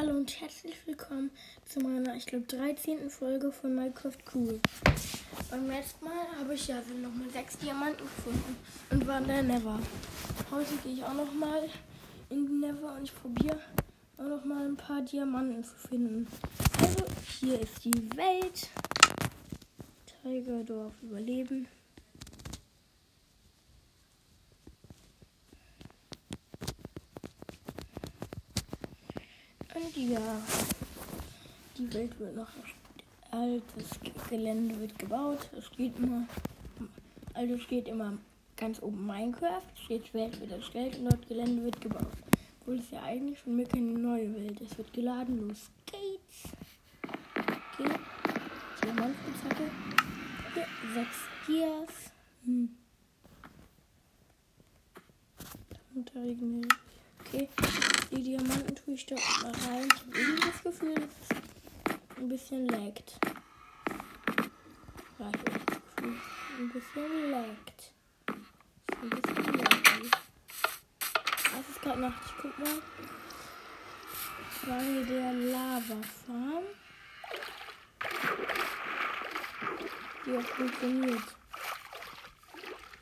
Hallo und herzlich willkommen zu meiner, ich glaube, 13. Folge von Minecraft Cool. Beim letzten Mal habe ich ja nochmal sechs Diamanten gefunden und war in der Never. Heute gehe ich auch nochmal in die Never und ich probiere auch nochmal ein paar Diamanten zu finden. Also, hier ist die Welt. Tigerdorf überleben. Ja, die Welt wird noch alt, das Gelände wird gebaut. Es steht immer, also steht immer ganz oben Minecraft, steht Welt wird erstellt und dort Gelände wird gebaut. Obwohl es ja eigentlich von mir keine neue Welt ist. wird geladen, los geht's. Okay, Diamantspitzhacke. Hier, sechs Dias. Hm. Okay, die Diamanten tue ich da mal rein. Ich habe irgendwie das Gefühl, dass es ein bisschen laggt. Ja, ich habe das Gefühl, ein bisschen laggt. Ein bisschen laggy. Es ist gerade Nacht. Ich guck mal. Das war hier der Lava-Farm. Die auch funktioniert.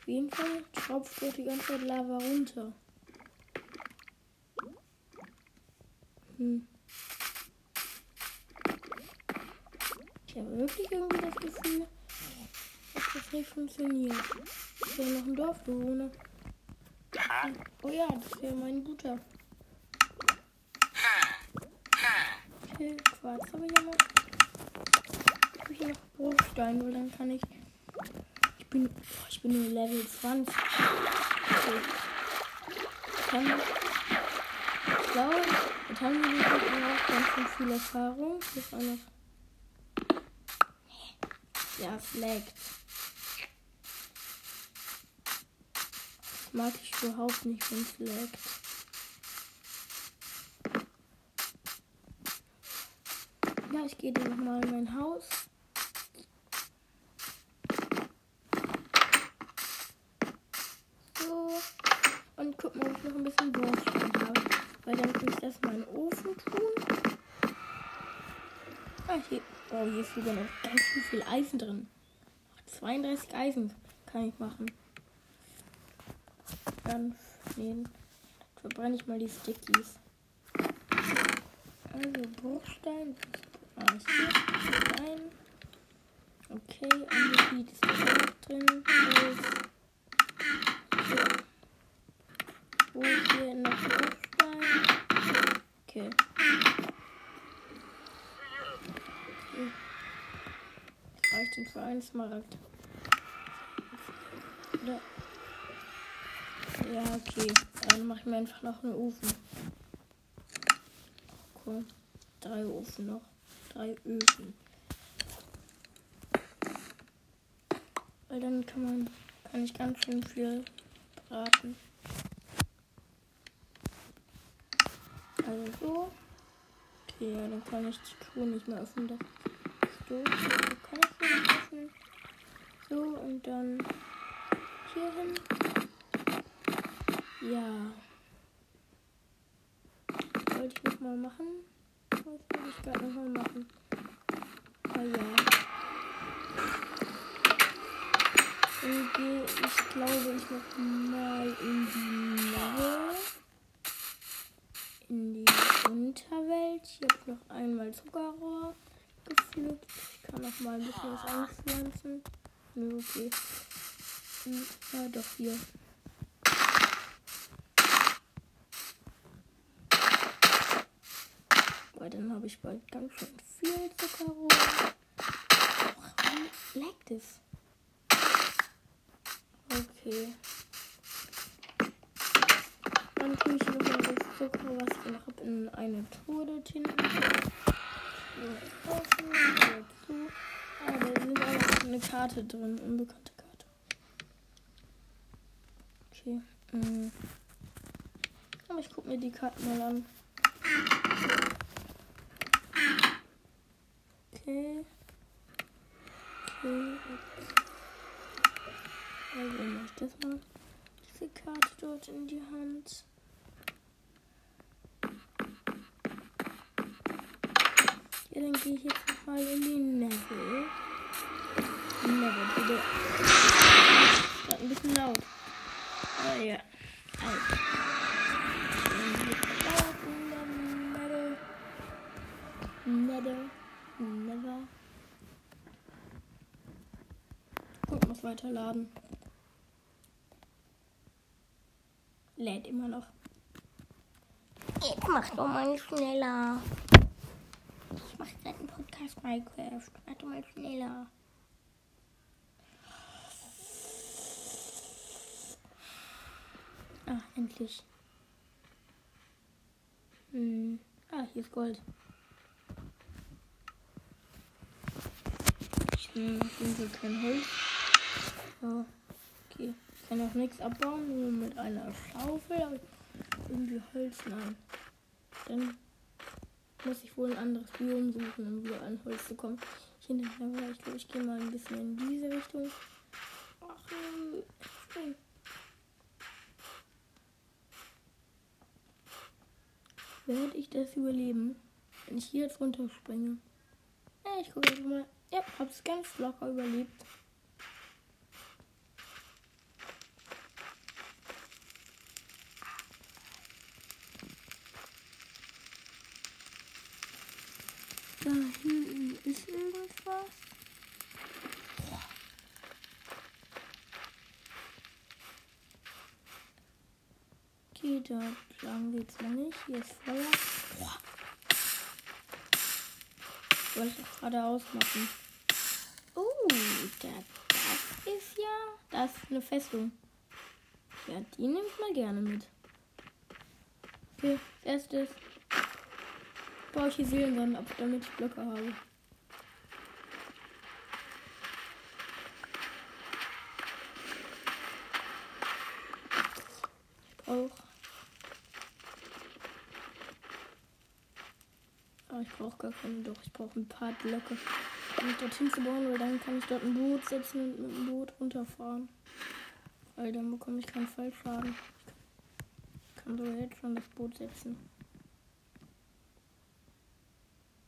Auf jeden Fall tropft dort die ganze Zeit Lava runter. Hm. Ich habe wirklich irgendwie das Gefühl, dass das nicht funktioniert. Ich habe noch ein Dorfbewohner. Oh ja, das wäre mein guter. Okay, Quarz habe ich ja noch. Habe ich noch Bruchstein, weil dann kann ich. Ich bin. Ich bin nur Level 20. Okay. Ich kann glaube, mit Handel auch ganz schön viel Erfahrung. Das war noch. Ja, es laggt. Das mag ich überhaupt nicht, wenn es laggt. Ja, ich gehe dann nochmal in mein Haus. So. Und guck mal, ob ich noch ein bisschen habe. Weil dann kann ich das mal in den Ofen tun. Ah, hier, oh, hier ist sogar noch ganz viel Eisen drin. 32 Eisen kann ich machen. Dann nee, verbrenne ich mal die Stickies. Also Bruchstein. Ah, ist hier rein. Okay, Angebiet ist auch drin. So. Noch Bruchstein? Okay. Reicht denn für einen Smaragd? Oder? Ja, okay. Dann mache ich mir einfach noch einen Ofen. Cool. Drei Ofen noch. Drei Öfen. Weil dann kann man, kann ich ganz schön viel braten. Also so. Okay, ja, dann kann ich die Truhe nicht mehr öffnen. Das ist doof. Dann kann ich nicht öffnen. So, und dann hier hin. Ja. Wollte ich nochmal machen? Was wollte ich gerade nochmal machen? Ah ja. Dann gehe ich, glaube ich, nochmal in die Nähe in die Unterwelt. Hier habe ich noch einmal Zuckerrohr gepflückt. Ich kann noch mal ein bisschen was anpflanzen. Nö, okay. Hm, ja, doch hier. Weil dann habe ich bald ganz schön viel Zuckerrohr. Warum leckt es? Okay. Dann tue ich nochmal das Zucker, was ich noch habe, in eine Truhe dort hinten. Ah, da sind auch eine Karte drin, unbekannte Karte. Okay. Mhm. Aber ich gucke mir die Karten mal an. Okay. Okay. Also mache ich das mal diese Karte dort in die Hand. Gehe ich jetzt nochmal in die Level. Level, bitte. Ist ein bisschen laut. Aber ja. Also. Never. Never. Gut, muss weiterladen. Lädt immer noch. Jetzt mach doch mal schneller. Ich mach gerade einen Podcast Minecraft. Doch mal schneller. Ah, endlich. Hm. Ah, hier ist Gold. Ich nehme auf jeden kein Holz. So. Okay. Ich kann auch nichts abbauen, nur mit einer Schaufel. Aber irgendwie Holz, nein. Dann muss ich wohl ein anderes Biom suchen, um wieder an Holz zu kommen. Ich hinterher, ich glaube, ich gehe mal ein bisschen in diese Richtung. Ach, spring. Werde ich das überleben, wenn ich hier jetzt runterspringe? Ja, ich gucke jetzt mal. Ja, hab's ganz locker überlebt. Da hinten ist irgendwas. Da lang geht's noch nicht. Hier ist Feuer. Soll ich auch gerade ausmachen. Oh, da, das ist ja. Das ist eine Festung. Ja, die nimmt man gerne mit. Okay, erstes baue ich hier Seelensonnen ab, damit ich Blöcke habe. Ich brauche. Aber ich brauche gar keine, doch ich brauche ein paar Blöcke, um dorthin zu bauen, weil dann kann ich dort ein Boot setzen und mit dem Boot runterfahren. Weil dann bekomme ich keinen Fallschaden. Ich kann so jetzt schon das Boot setzen.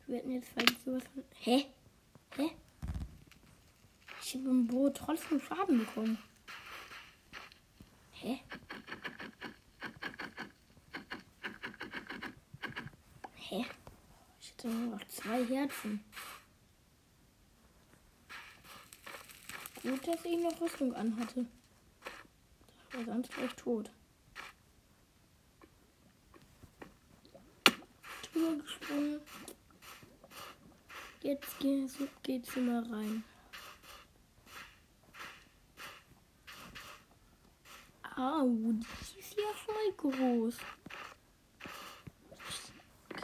Wir hätten jetzt vielleicht sowas von. Hä? Hä? Ich habe im Boot trotzdem Schaden bekommen. Hä? Hä? Nur noch zwei Herzen. Gut, dass ich noch Rüstung anhatte. Ich war sonst gleich tot. Drüber gesprungen. Jetzt geht's, geht's immer rein. Au, die ist ja voll groß.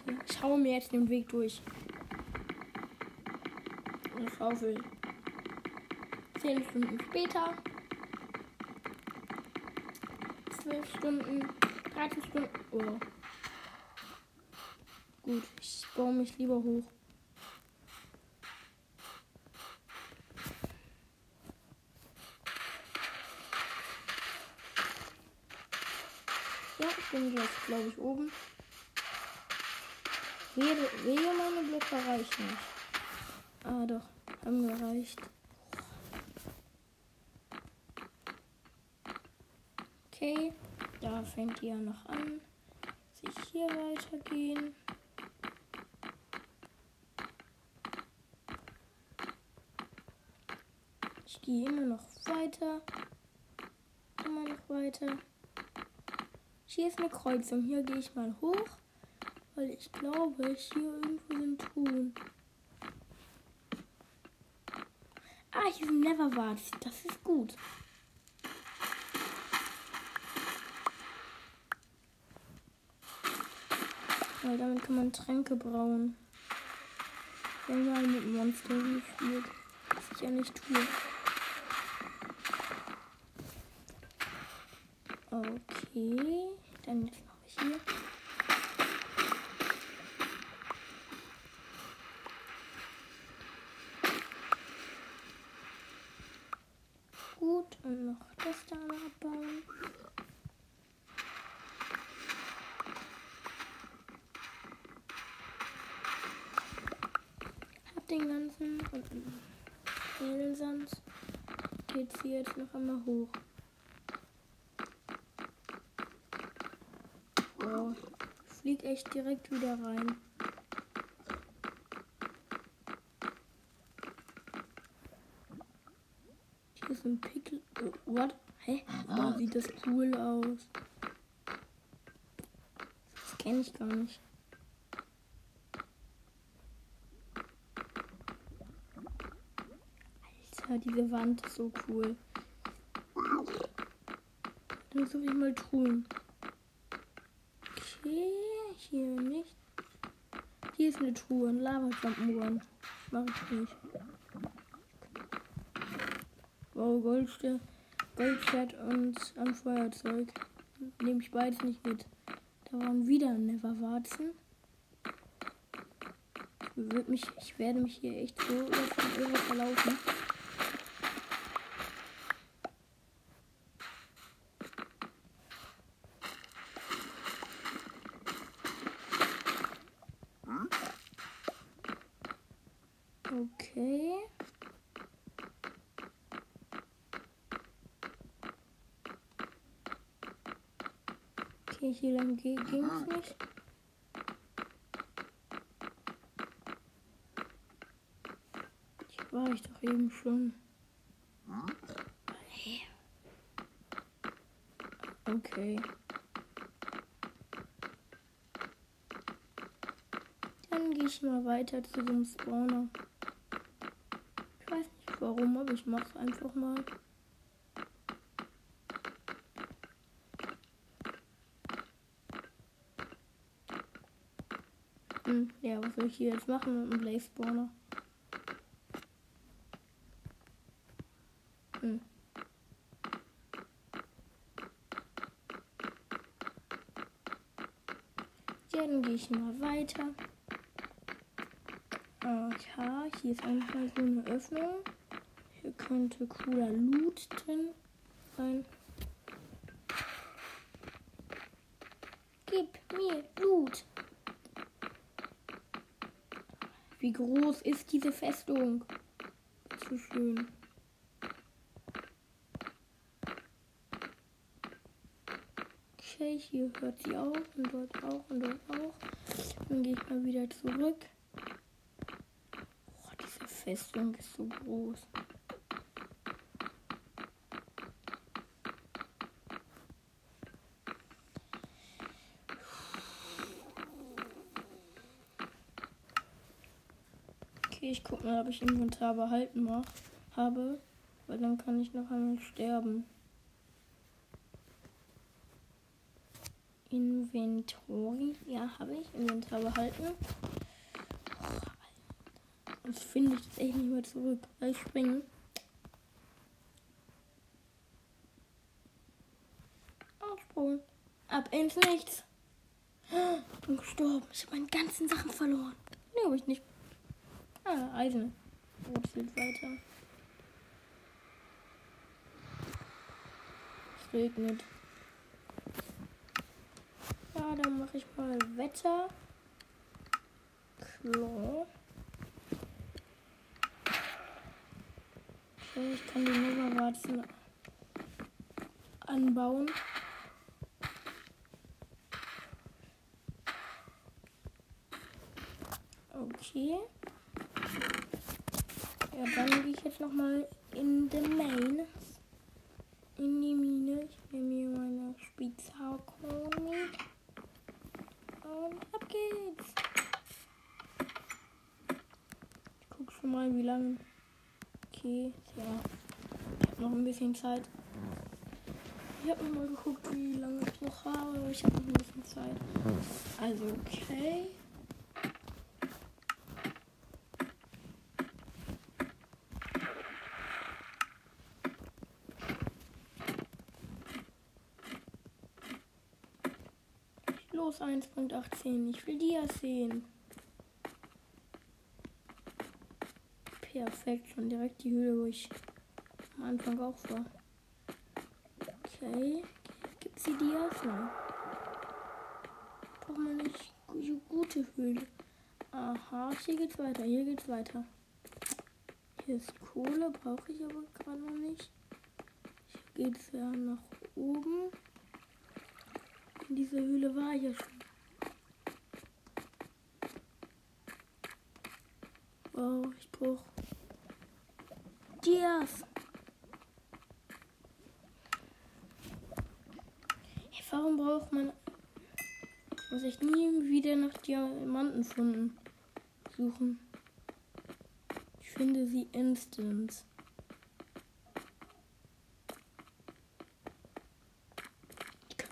Ich schaue mir jetzt den Weg durch. Eine Schaufel. Zehn Stunden später. Zwölf Stunden. 13 Stunden. Oh. Gut, ich baue mich lieber hoch. Ja, ich bin jetzt, glaube ich, oben. Meine Blöcke reichen nicht. Ah, doch. Haben gereicht. Okay. Da fängt die ja noch an. Sich hier weitergehen. Ich gehe immer noch weiter. Immer noch weiter. Hier ist eine Kreuzung. Hier gehe ich mal hoch, weil ich glaube, hier irgendwo sind Truhen. Ah, hier sind Neverwarts. Das ist gut. Weil damit kann man Tränke brauen. Wenn man mit Monster spielt. Was ich ja nicht tue. Okay. Dann jetzt noch hier. Gut, und noch das da abbauen. den ganzen Edelsand geht's hier jetzt noch einmal hoch. Oh, ich flieg echt direkt wieder rein. Hier ist ein Pickel. Oh, what? Hä? Oh, das cool aus. Das kenne ich gar nicht. Alter, diese Wand ist so cool. Dann soll ich mal tun. Okay, hier nicht. Hier ist eine Truhe, ein Lava-Jump'n'Run. Mach ich nicht. Wow, Goldste, Goldschwert und ein Feuerzeug. Nehme ich beides nicht mit. Da waren wieder Neverwarzen. Ich, mich, ich werde mich hier echt so irre verlaufen. Okay. Okay, hier lang ging es nicht. Hier war ich doch eben schon. Okay. Dann gehe ich mal weiter zu dem Spawner. Ich weiß nicht warum, aber ich mache es einfach mal. Hm, ja, was soll ich hier jetzt machen mit dem Blaze Spawner? Hm. Ja, dann gehe ich mal weiter. Aha, hier ist einfach so eine Öffnung. Hier könnte cooler Loot drin sein. Gib mir Loot. Wie groß ist diese Festung? Zu schön. Okay, hier hört sie auf und dort auch und dort auch. Dann gehe ich mal wieder zurück. Oh, diese Festung ist so groß. Okay, ich guck mal, ob ich Inventar behalten mach, habe, weil dann kann ich noch einmal sterben. Inventory, ja, habe ich. Inventar behalten. Sonst finde ich das echt nicht mehr zurück. Ich springe. Aufsprung. Ab ins Nichts. Ich bin gestorben. Ich habe meine ganzen Sachen verloren. Nee, habe ich nicht. Ah, Eisen. Wurzelt weiter. Es regnet. Ja, dann mache ich mal Wetter. Klar. Okay, ich kann die Nova-Warzen anbauen. Okay. Ja, dann gehe ich jetzt nochmal in the Main. In die Mine. Ich nehme mir meine Spitzhaarkorn mit. Und ab geht's. Ich guck schon mal, wie lange. Okay, ja. Ich habe noch ein bisschen Zeit. Ich habe mal geguckt, wie lange ich noch habe. Ich habe noch ein bisschen Zeit. Also, okay. Los 1.18. Ich will Dias sehen. Perfekt, schon direkt die Höhle, wo ich am Anfang auch war. Okay. Gibt's die Dias? Nein. Braucht man nicht gute Höhle. Aha, hier geht's weiter, hier geht's weiter. Hier ist Kohle, brauche ich aber gerade noch nicht. Hier geht es ja nach oben. In dieser Höhle war ich ja schon. Wow, ich brauche Dias. Hey, warum braucht man... Ich muss echt nie wieder nach Diamantenfunden suchen. Ich finde sie instant.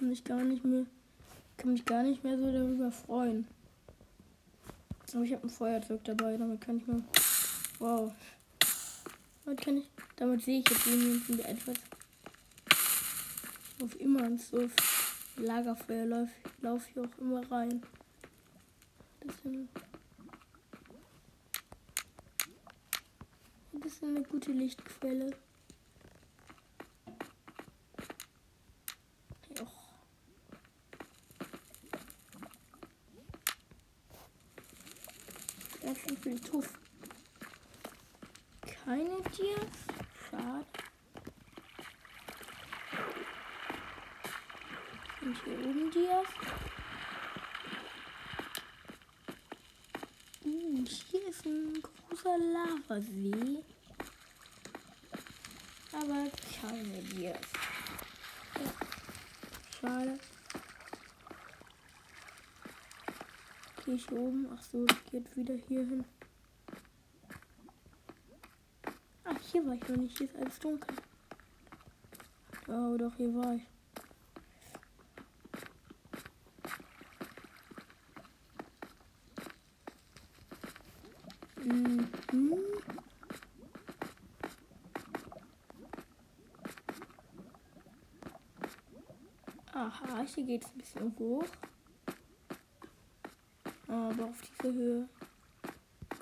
Kann mich gar nicht mehr, kann mich gar nicht mehr so darüber freuen. Aber ich habe ein Feuerzeug dabei, damit kann ich mal. Wow. Damit kann ich. Damit sehe ich jetzt irgendwie etwas. Auf immer ins so Lagerfeuer laufe lauf ich auch immer rein. Das ist eine gute Lichtquelle. Das ist viel Tuff. Keine Tiers. Schade. Und hier oben Tiers. Uh, hier ist ein großer Lavasee. Aber keine Tiers. Schade. Gehe ich oben? Ach so, geht wieder hier hin. Ach, hier war ich noch nicht. Hier ist alles dunkel. Oh, doch, hier war ich. Mhm. Aha, hier geht es ein bisschen hoch. Aber auf diese Höhe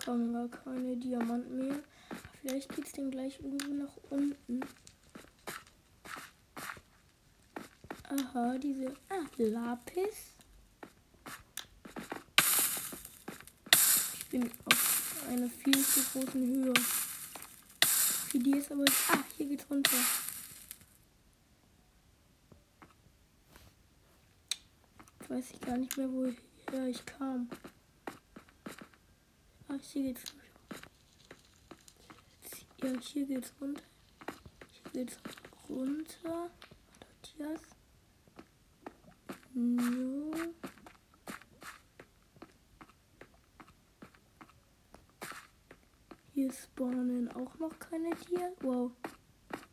kommen gar keine Diamanten mehr. Vielleicht geht es dann gleich irgendwo nach unten. Aha, diese. Ah, Lapis. Ich bin auf einer viel zu großen Höhe. Für die ist aber. Ah, hier geht's runter. Weiß ich gar nicht mehr, wo ich kam. Ach, hier geht's. Ja, hier geht's runter. Hier geht's runter. Matthias. No. Hier spawnen auch noch keine Tiere. Wow.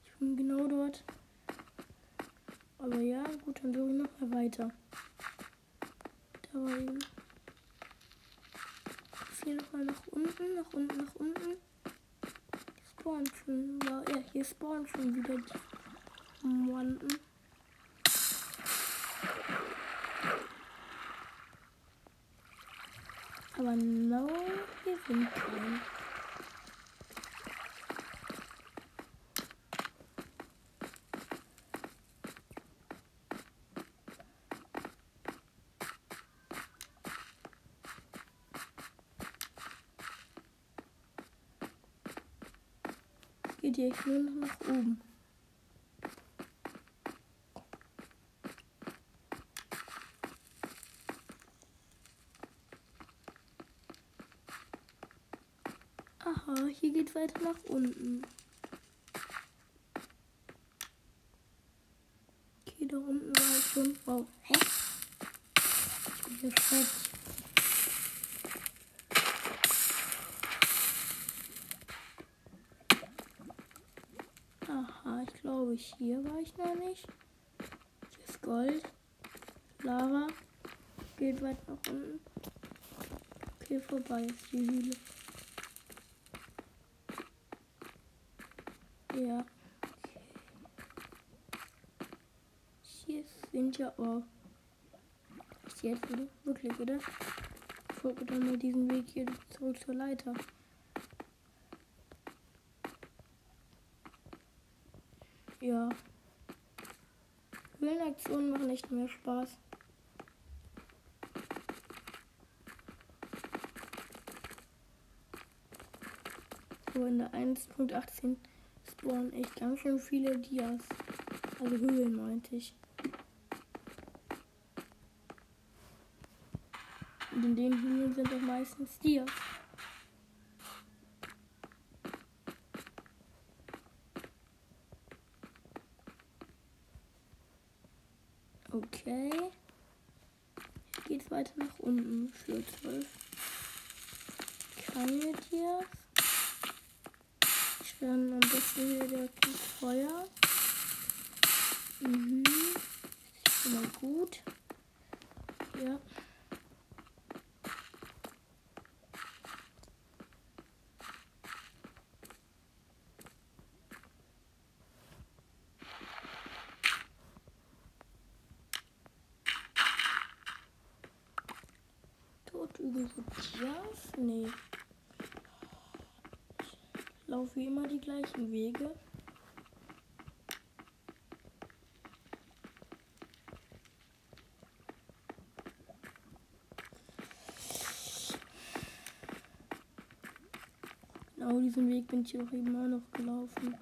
Ich bin genau dort. Aber ja, gut, dann suche ich noch mal weiter rein. Hier nochmal nach unten, nach unten, nach unten. Spawn schon. Ja, hier spawnen schon wieder die Monden. Aber no, hier sind geht jetzt nur noch nach oben. Aha, hier geht weiter nach unten. Okay, da unten war ich schon. Wow. Hä? Ich bin hier schrecklich. glaube ich, hier war ich. Hier ist Gold. Lava. Geht weit nach unten. Okay, vorbei ist die Höhle. Ja. Okay. Hier sind ja auch. Ist jetzt wieder? Wirklich, oder? Ich folge dann mal diesen Weg hier zurück zur Leiter. Ja. Höhlenaktionen machen nicht mehr Spaß. Tor in der 1.18 spawnen echt ganz schön viele Dias. Also Höhlen meinte ich. Und in den Höhlen sind auch meistens Dias. Okay. Jetzt geht's weiter nach unten für 12. Keine Tiers. Dann am besten hier der Feuer. Mhm. Ist schon mal gut. Ja. Irgendwo Tias? Nee. Ich laufe immer die gleichen Wege. Genau diesen Weg bin ich auch eben auch noch gelaufen.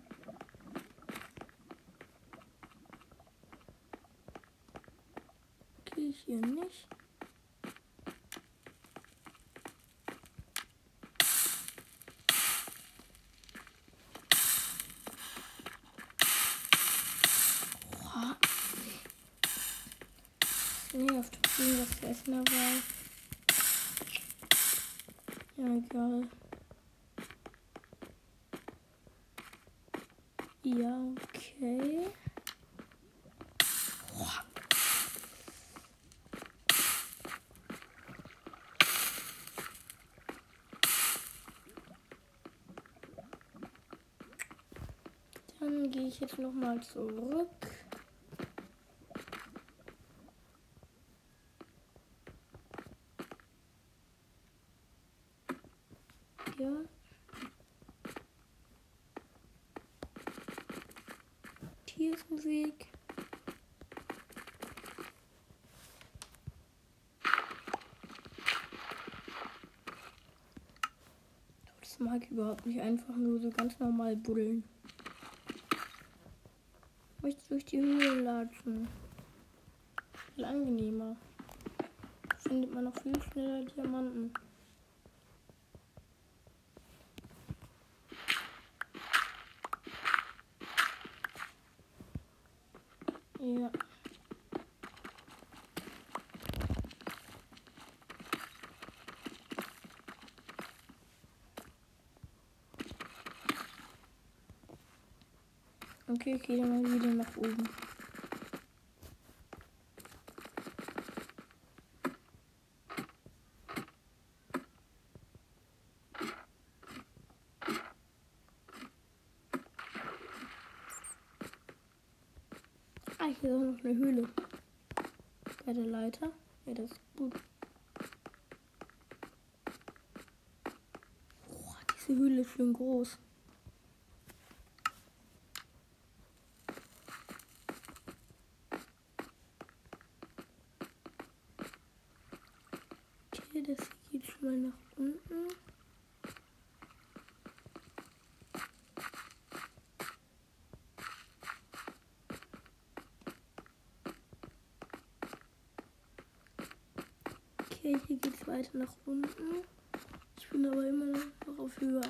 Gehe ich hier nicht? Boah. Nee, auf der Bühne was zu essen dabei. Ja, egal. Ja, okay. Dann gehe ich jetzt noch mal zurück. Ja. Hier ist ein Weg. Das mag überhaupt nicht einfach nur so ganz normal buddeln. Ich möchte durch die Höhe latschen. Viel angenehmer. Findet man noch viel schneller Diamanten. Ja. Okay, ich gehe mal wieder nach oben. Ah, hier ist auch noch eine Höhle. Bei der Leiter. Ja, das ist gut. Boah, diese Höhle ist schön groß. Okay, das geht schon mal nach unten. Okay, hier geht's weiter nach unten. Ich bin aber immer noch auf Höhe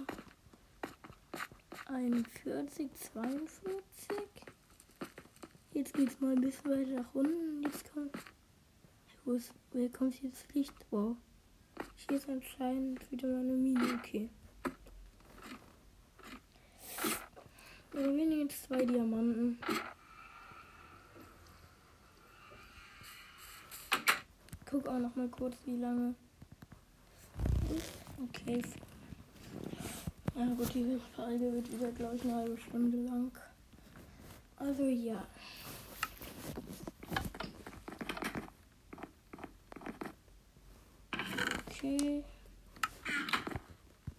41, 42. Jetzt geht's mal ein bisschen weiter nach unten. Jetzt kommt. Wo ist, wer kommt jetzt Licht? Wow. Hier ist anscheinend wieder mal eine Mine. Okay. Wir gewinnen jetzt zwei Diamanten. guck auch noch mal kurz, wie lange. Okay. Ja gut, die Folge wird wieder, glaube ich, eine halbe Stunde lang. Also ja. Okay.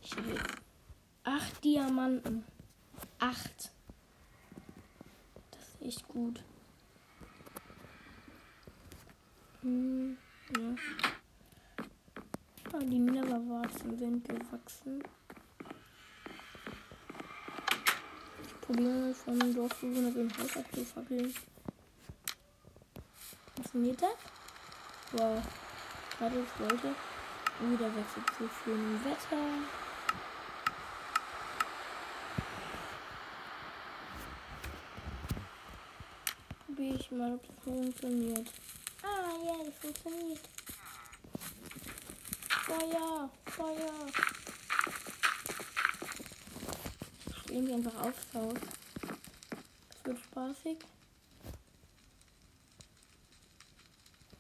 Ich habe acht Diamanten. Acht. Das ist echt gut. Hm. Ja. Ah, die Neverwarzen sind gewachsen. probieren wir von Dorfbewohner so ein Haus abzufackeln. Funktioniert das? Wow. Gerade Leute. Wieder wechselt zu schönem Wetter. Probiere ich mal, ob das funktioniert. Ah, ja, das funktioniert. Feuer, Feuer. Stehen die einfach aufs Haus. Das wird spaßig.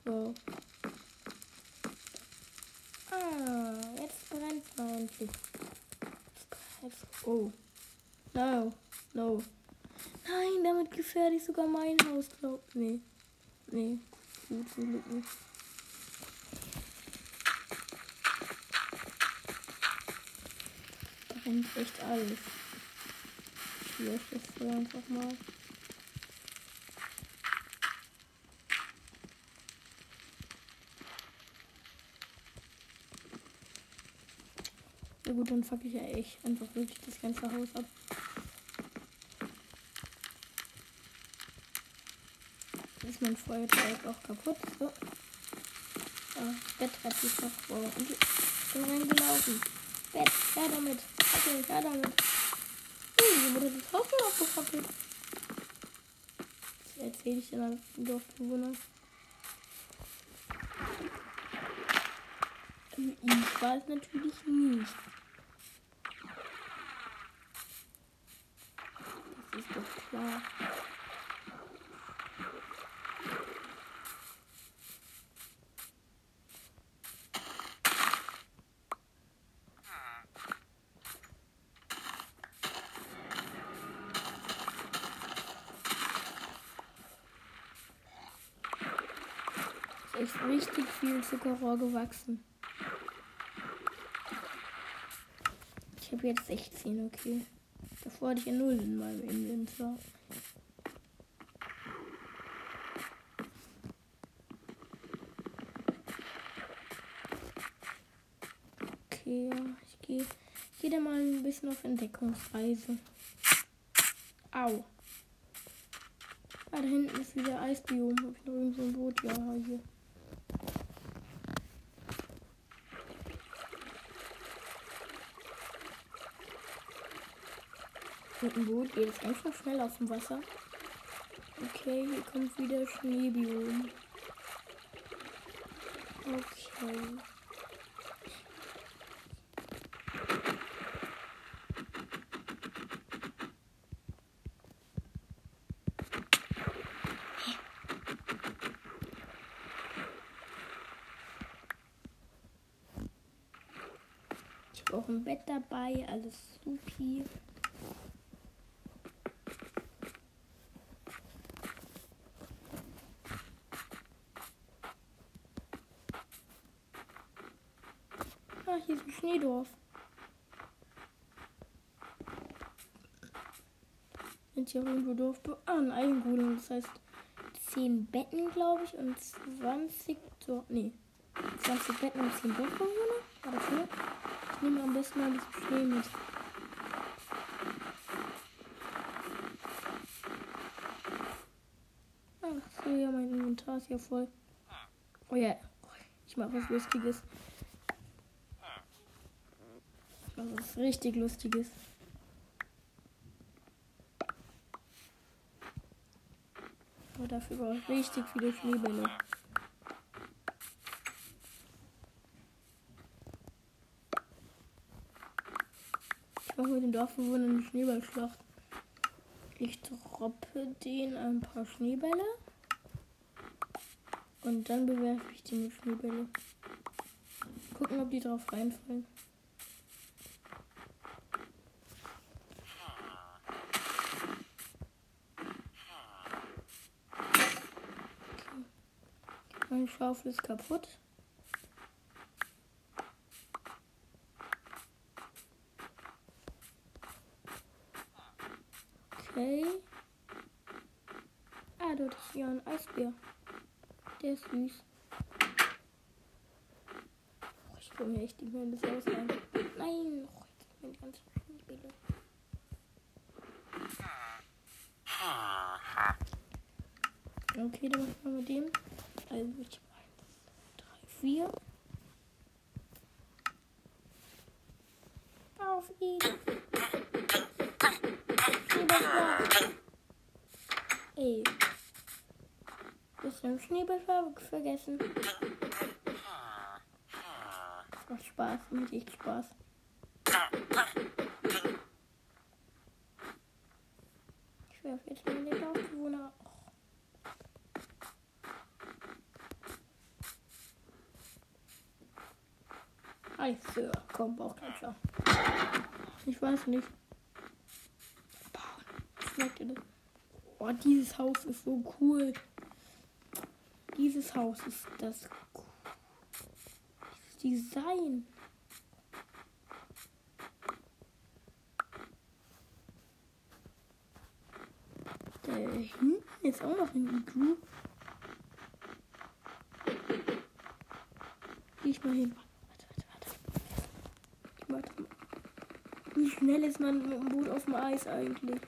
So. Ah, jetzt brennt es endlich. Oh. No, no. Nein, damit gefährde ich sogar mein Haus, glaub. Nee. Nee. Gut, zum Glück nicht. Brennt echt alles. Ich lösche das einfach mal. Ja gut, dann fuck ich ja echt einfach wirklich das ganze Haus ab. Jetzt ist mein Feuerzeug auch kaputt. So. Ah, Bett hat sich noch vor. Und reingelaufen. Bett, her damit. Okay, her damit. Hm, hier wurde das Haus noch abgefackelt. Das erzähle ich den Dorfbewohner. Ich weiß natürlich nicht. Das ist doch klar. Ist richtig viel Zuckerrohr gewachsen. Ich habe jetzt 16, okay. Davor hatte ich ja 0 in meinem Inventar. Okay, ich gehe geh da mal ein bisschen auf Entdeckungsreise. Au. Ah, da hinten ist wieder Eisbiom. Hab ich noch irgend so ein Boot? Ja, hier. Mit dem Boot geht es einfach schnell auf dem Wasser. Okay, hier kommt wieder Schneebiom. Okay. Ich habe auch ein Bett dabei, alles supi. Ah, hier ist ein Schneedorf. Jetzt hier irgendwo Dorf. Ah, ein Eigengrudel. Das heißt 10 Betten, glaube ich, und 20 so, nee. 20 Betten und 10 Dorfbewohner. War das so? Ich nehme am besten mal das Schnee mit. Ach so, ja, mein Inventar ist ja voll. Oh ja, ich mache was Lustiges. Was richtig Lustiges. Aber dafür brauche ich richtig viele Schneebälle. Ich mache mit den Dorfbewohnern eine Schneeballschlacht. Ich droppe denen ein paar Schneebälle. Und dann bewerfe ich die mit Schneebälle. Gucken, ob die drauf reinfallen. Schaufel ist kaputt. Okay. Ah, dort ist ja ein Eisbier. Der ist süß. Oh, ich komme mir echt die Hände aus. Nein, oh, jetzt ist meine ganz Spiele. Okay, dann machen wir mit dem. Also ich 1, 3, 4. Auf ihn. Ey. Bisschen Schneeballschlag vergessen. Das macht Spaß, macht echt Spaß. Ich werfe jetzt mal den Dorfbewohner. Eisföhr. Komm, Bauchklatscher. Ich weiß nicht. Boah, schmeckt ihr das? Oh, dieses Haus ist so cool. Dieses Haus ist das Design. Da hinten ist auch noch ein Igloo. Geh ich mal hin. Warte, warte, warte. warte mal. Wie schnell ist man mit dem Boot auf dem Eis eigentlich?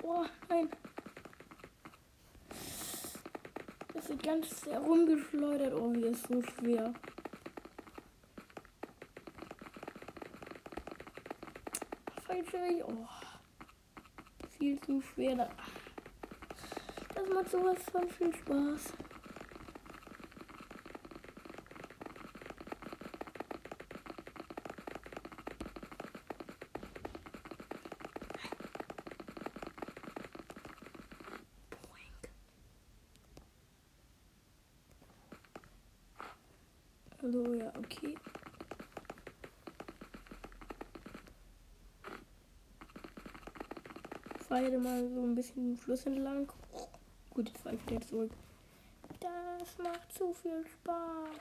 Oh, nein. Das wird ganz herumgeschleudert. Oh, hier ist so schwer. Falsche. Oh. Viel zu schwer. Da. Das macht sowas von viel Spaß. Also ja, okay. Fahre mal so ein bisschen den Fluss entlang. Gut, jetzt fahre ich wieder zurück. Das macht zu viel Spaß.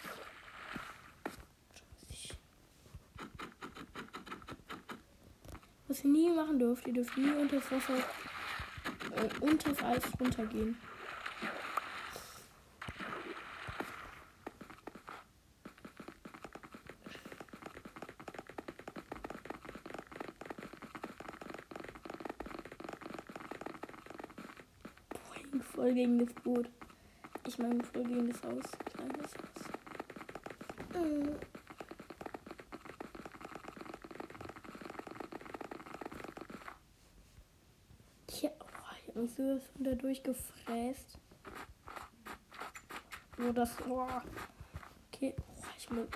Was ihr nie machen dürft, ihr dürft nie unter das Wasser, äh, unter das Eis runtergehen. Voll gegen das Boot. Ich meine voll gegen das Haus. Kleines Haus. Tja, oh, ich habe mich so da durchgefräst. So das. Oh. Okay, oh, ich muss.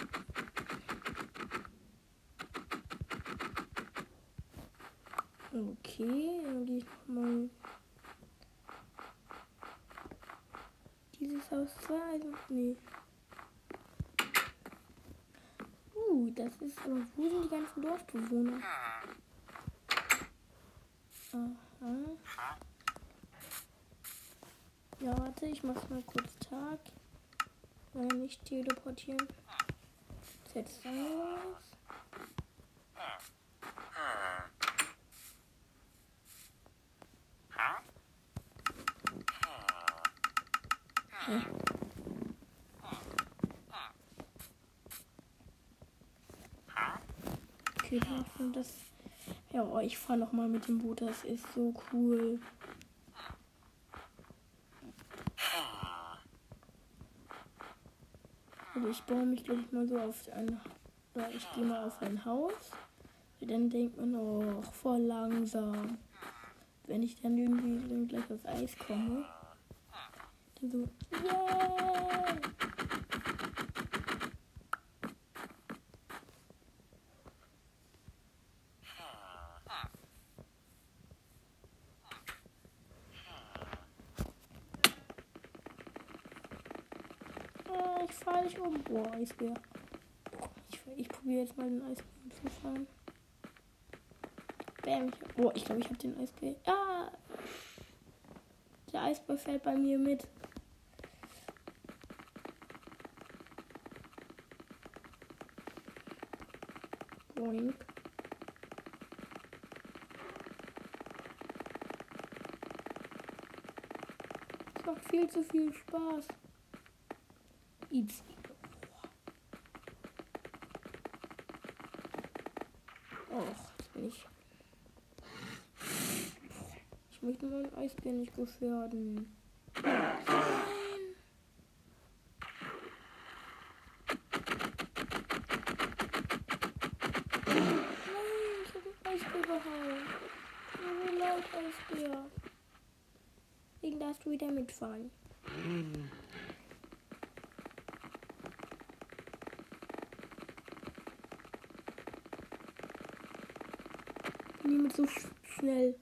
Okay, dann gehe ich nochmal. Dieses Haus 2, also. Nee. Uh, das ist. Aber wo sind die ganzen Dorfbewohner? Aha. Ja, warte, ich mach mal kurz Tag. Weil nicht teleportieren. Setzt aus. Okay, das. Ja, oh, ich fahre noch mal mit dem Boot. Das ist so cool. Also ich baue mich gleich mal so auf ein. Ich gehe mal auf ein Haus. Und dann denkt man, oh, voll langsam. Wenn ich dann irgendwie gleich aufs Eis komme. So, yeah! Ah, ich fahre nicht um. Boah, Eisbär. Ich, ich probiere jetzt mal den Eisbär zu fahren. Bam. Ich, boah, ich glaube, ich habe den Eisbär. Ah! Der Eisbär fährt bei mir mit. Boink. Es macht viel zu viel Spaß. Easy. Och, jetzt bin ich. Ich möchte mein Eisbär nicht gefährden. Nein. Nein, ich habe den Eisbär behauen. Mir so leid, Eisbär. Deswegen darfst du wieder mitfahren. Niemand so sch schnell.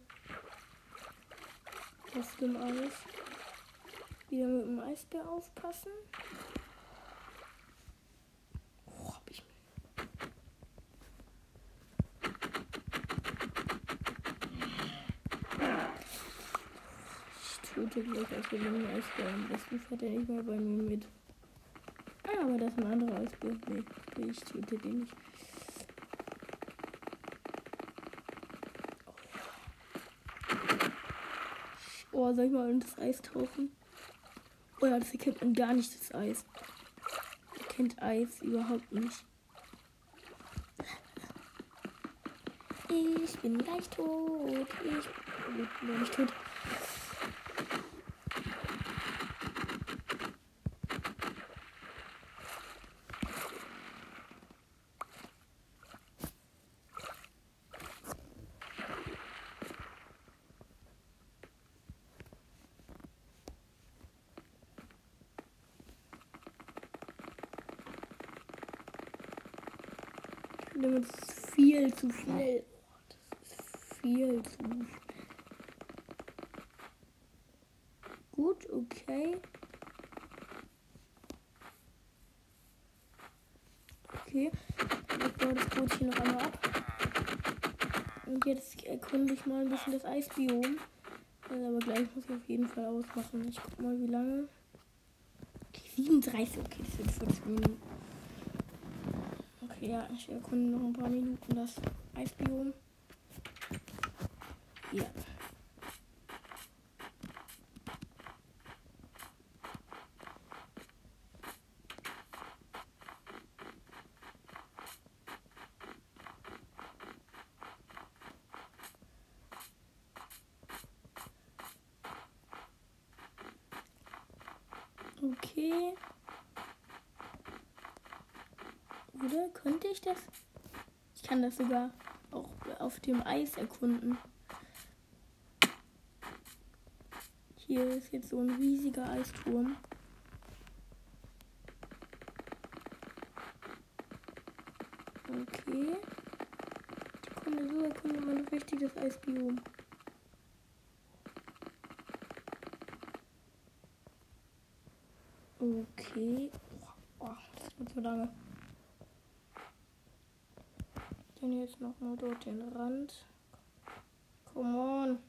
Auf dem Eis. Wieder mit dem Eisbär aufpassen. Oh, hab ich Ich töte gleich aus dem Eisbär. Am besten fährt er nicht mehr bei mir mit. Ah, aber das ist ein anderer Eisbär. Nee, ich töte den nicht. Oh, soll ich mal in das Eis tauchen? Oh ja, das erkennt man gar nicht, das Eis. Er kennt Eis überhaupt nicht. Ich bin gleich tot. Ich bin nicht tot. Limit ist viel zu schnell. Oh, das ist viel zu schnell. Gut, okay. Okay. Ich baue das Boot hier noch einmal ab. Und jetzt erkunde ich mal ein bisschen das Eisbiom. Also aber gleich muss ich auf jeden Fall ausmachen. Ich guck mal, wie lange. Okay, 37. Okay, das sind 40 Minuten. Ja, ich erkunde noch ein paar Minuten das Eisbiom. Ja. Okay. Oder könnte ich das? Ich kann das sogar auch auf dem Eis erkunden. Hier ist jetzt so ein riesiger Eisturm. Okay. Sekunde, so erkundet man richtig das Eisbiom. Okay. Oh, das wird so lange. Dann jetzt noch mal dort den Rand. Come on.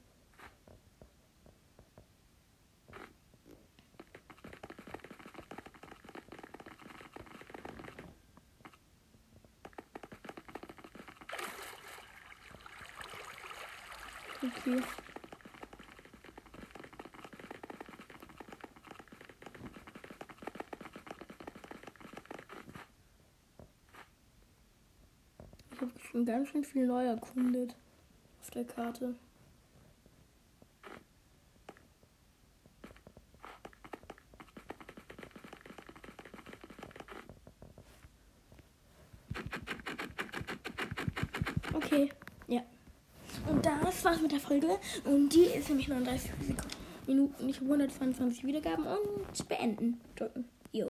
Okay. Ich habe ganz schön viel neu erkundet auf der Karte. Okay, ja. Und das war's mit der Folge. Und die ist nämlich 39 Minuten. Ich habe 122 Wiedergaben und beenden drücken.